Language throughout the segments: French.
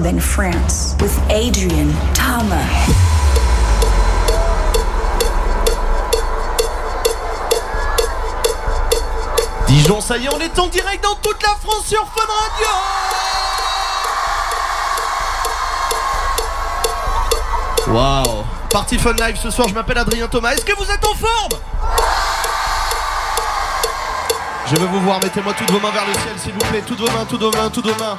club France with Adrian Thomas. Dijon, ça y est, on est en direct dans toute la France sur Fun Radio Waouh Party Fun Live ce soir, je m'appelle Adrien Thomas. Est-ce que vous êtes en forme? Je veux vous voir, mettez-moi toutes vos mains vers le ciel s'il vous plaît. Toutes vos mains, toutes vos mains, toutes vos mains.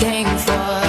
Came for.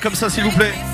Comme ça, s'il vous plaît.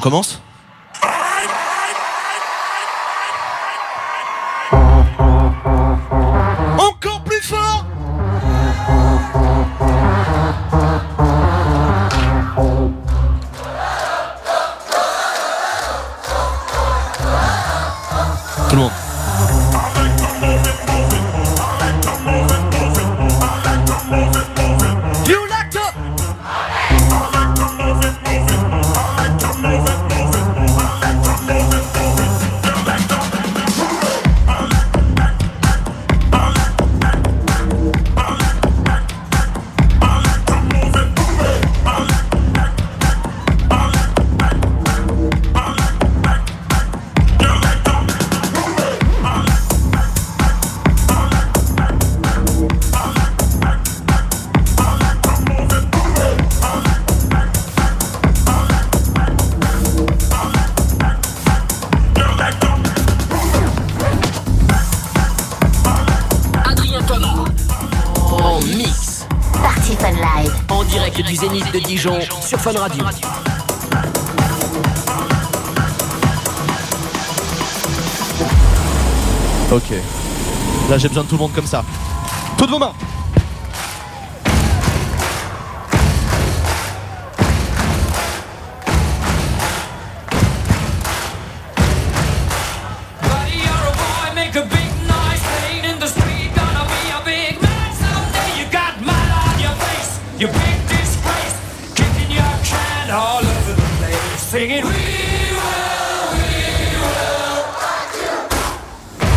On recommence Sur Fun Radio. Ok. Là j'ai besoin de tout le monde comme ça. Toutes vos mains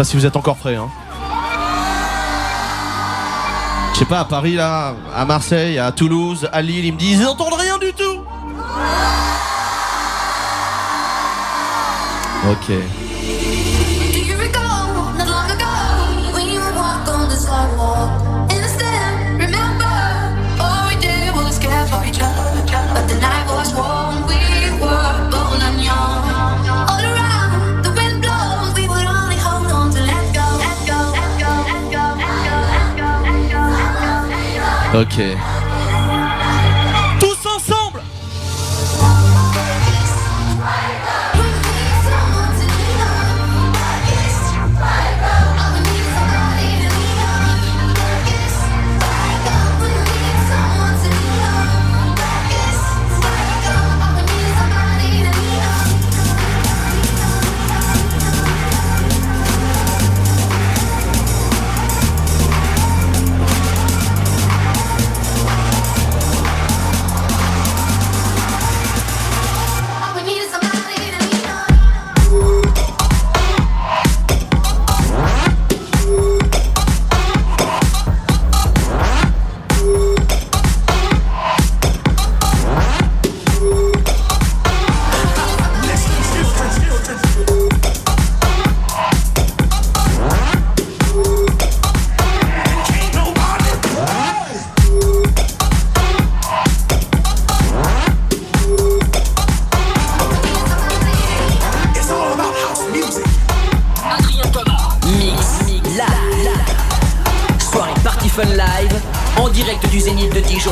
pas si vous êtes encore prêts. Hein. Je sais pas, à Paris là, à Marseille, à Toulouse, à Lille, ils me disent ils n'entendent rien du tout Ok. Okay.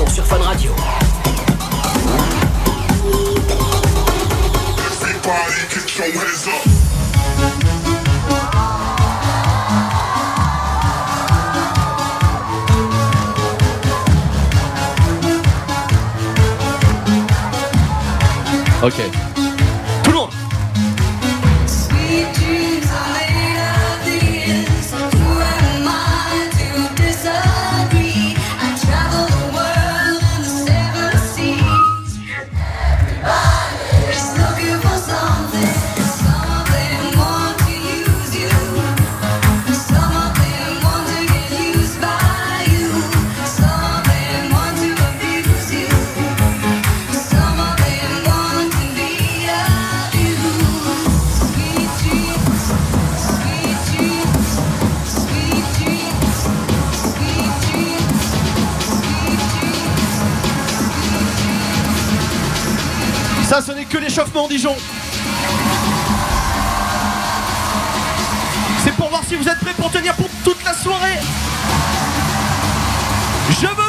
sur Fun Radio. Ça, ce n'est que l'échauffement, Dijon. C'est pour voir si vous êtes prêts pour tenir pour toute la soirée. Je veux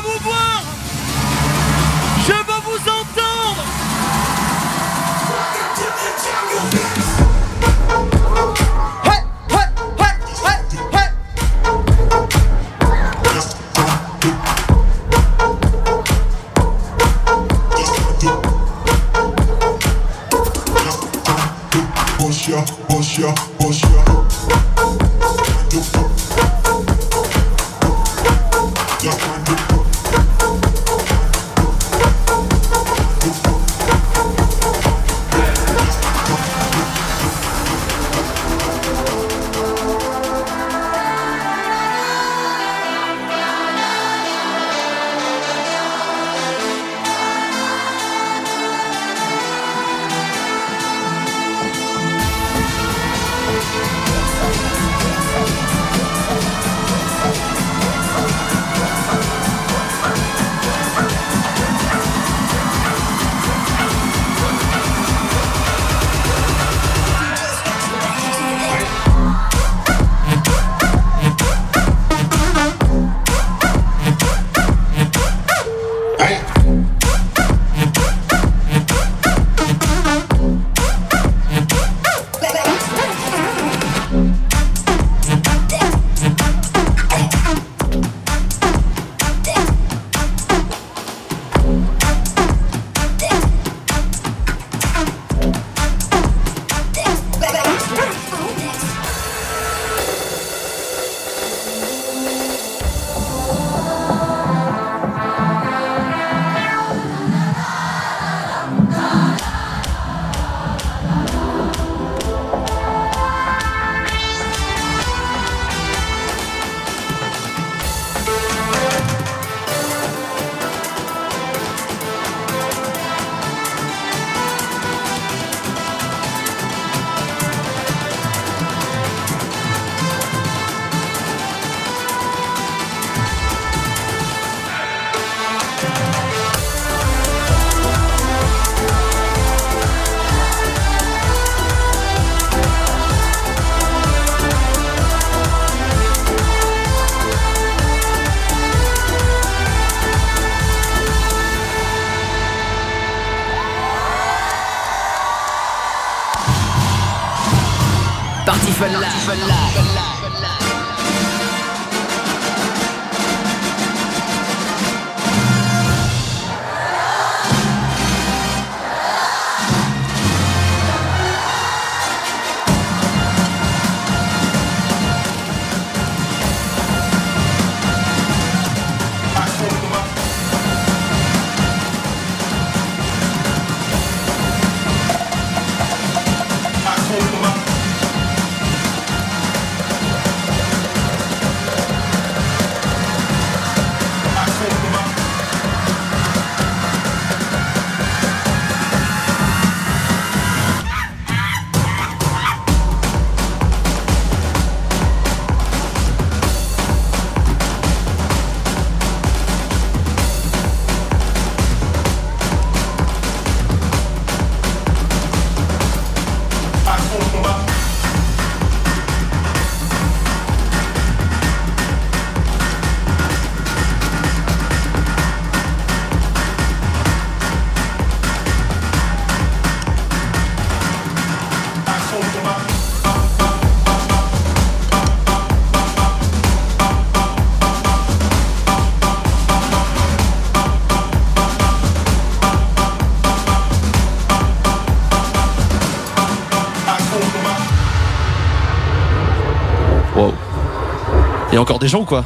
Il y a encore des gens ou quoi?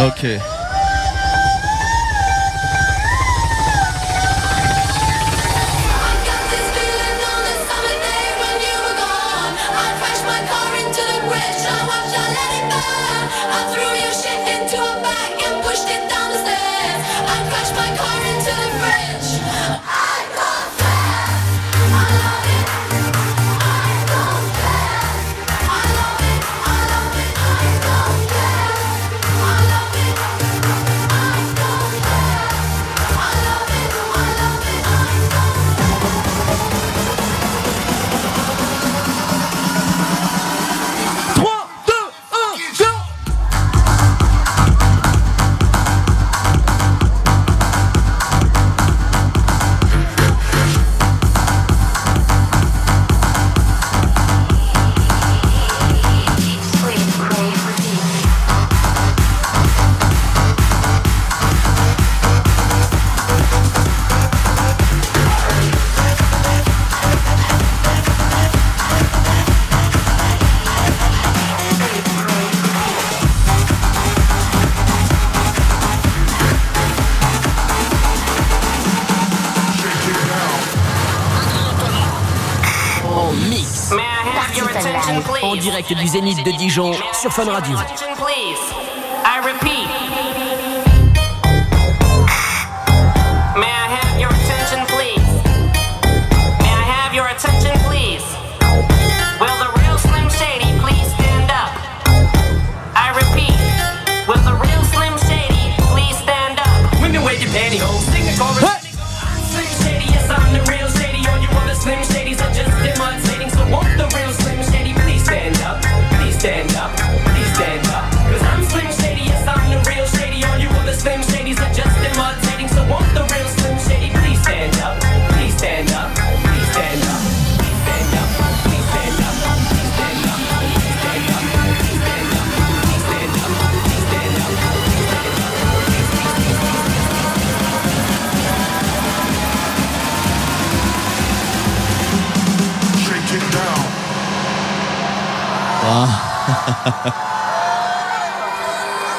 Ok. Du Zénith de Dijon sur Fun Radio.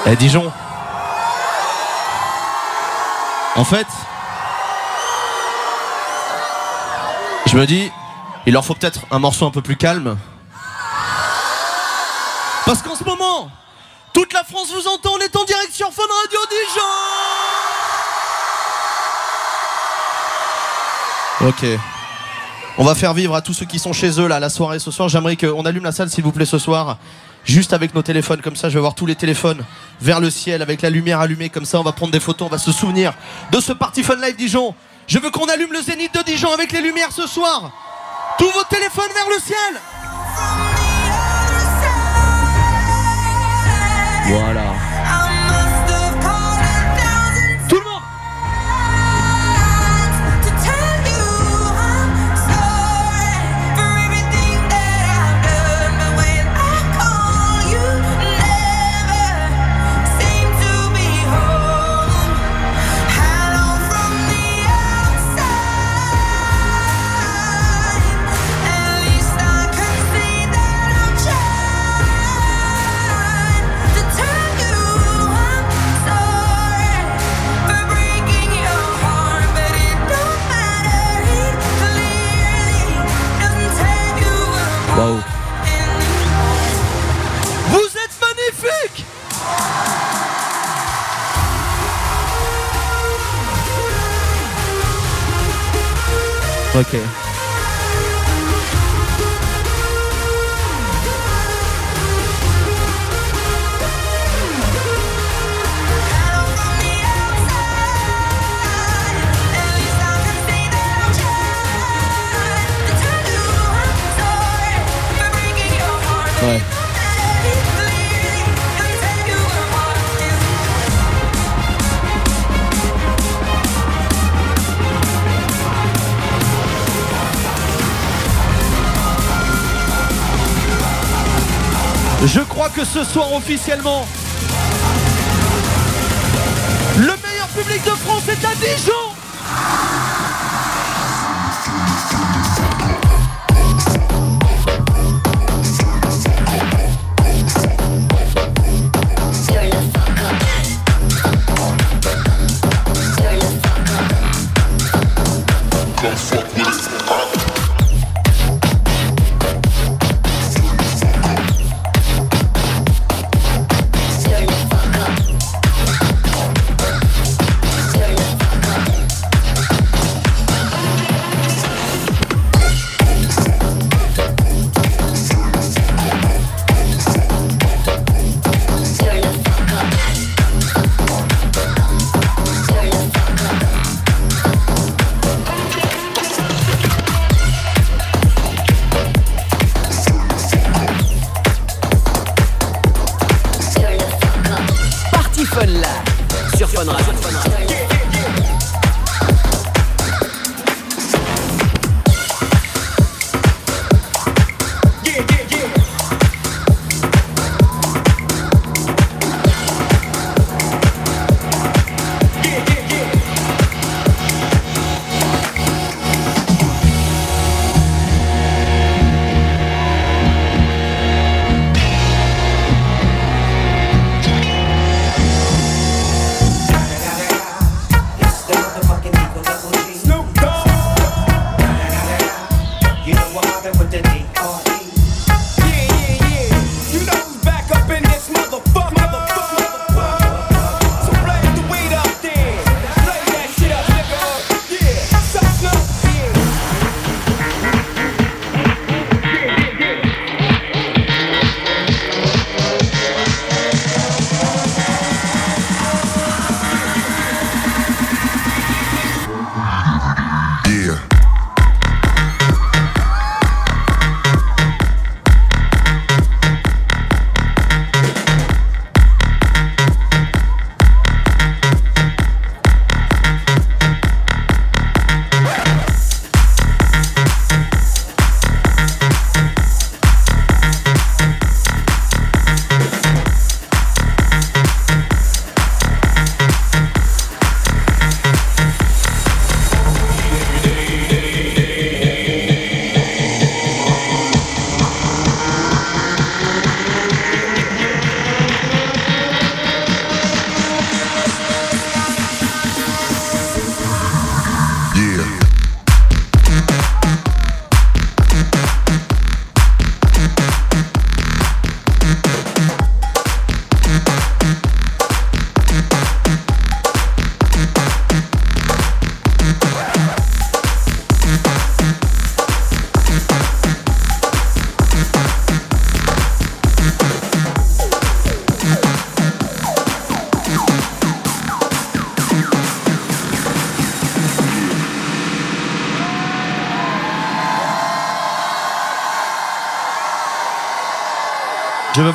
Eh Dijon En fait, je me dis, il leur faut peut-être un morceau un peu plus calme. Parce qu'en ce moment, toute la France vous entend, on est en direct sur Radio Dijon Ok. On va faire vivre à tous ceux qui sont chez eux là la soirée ce soir. J'aimerais qu'on allume la salle s'il vous plaît ce soir. Juste avec nos téléphones, comme ça je vais voir tous les téléphones vers le ciel avec la lumière allumée, comme ça on va prendre des photos, on va se souvenir de ce Party Fun Live Dijon. Je veux qu'on allume le zénith de Dijon avec les lumières ce soir. Tous vos téléphones vers le ciel. Ok. Ouais. Je crois que ce soir officiellement, le meilleur public de France est à Dijon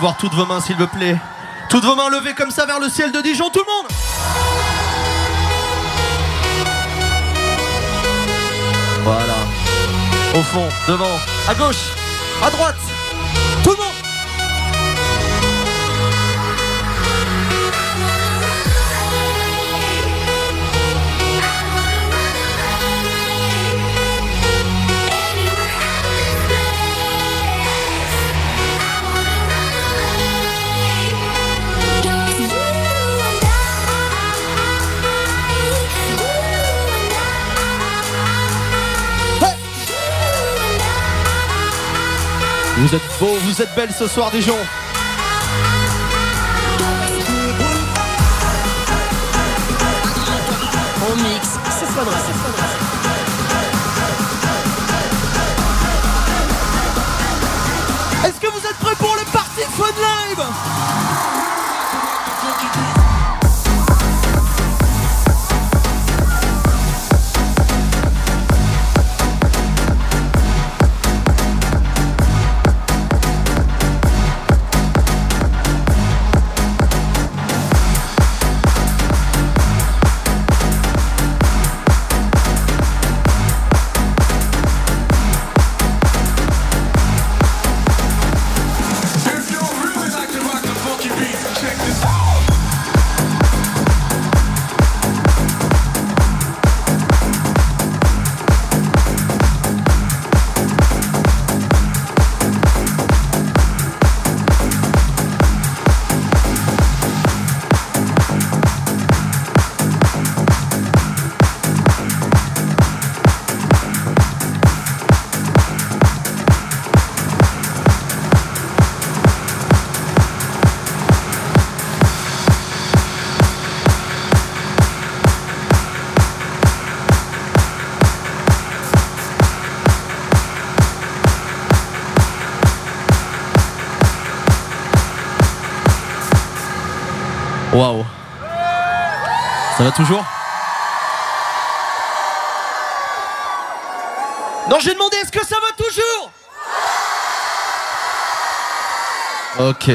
voir toutes vos mains, s'il vous plaît. Toutes vos mains levées comme ça vers le ciel de Dijon, tout le monde Voilà. Au fond, devant, à gauche, à droite. Tout le monde Vous êtes belles ce soir, Dijon. En mix sur Fun Radio. Toujours Non, j'ai demandé est-ce que ça va toujours? Ok.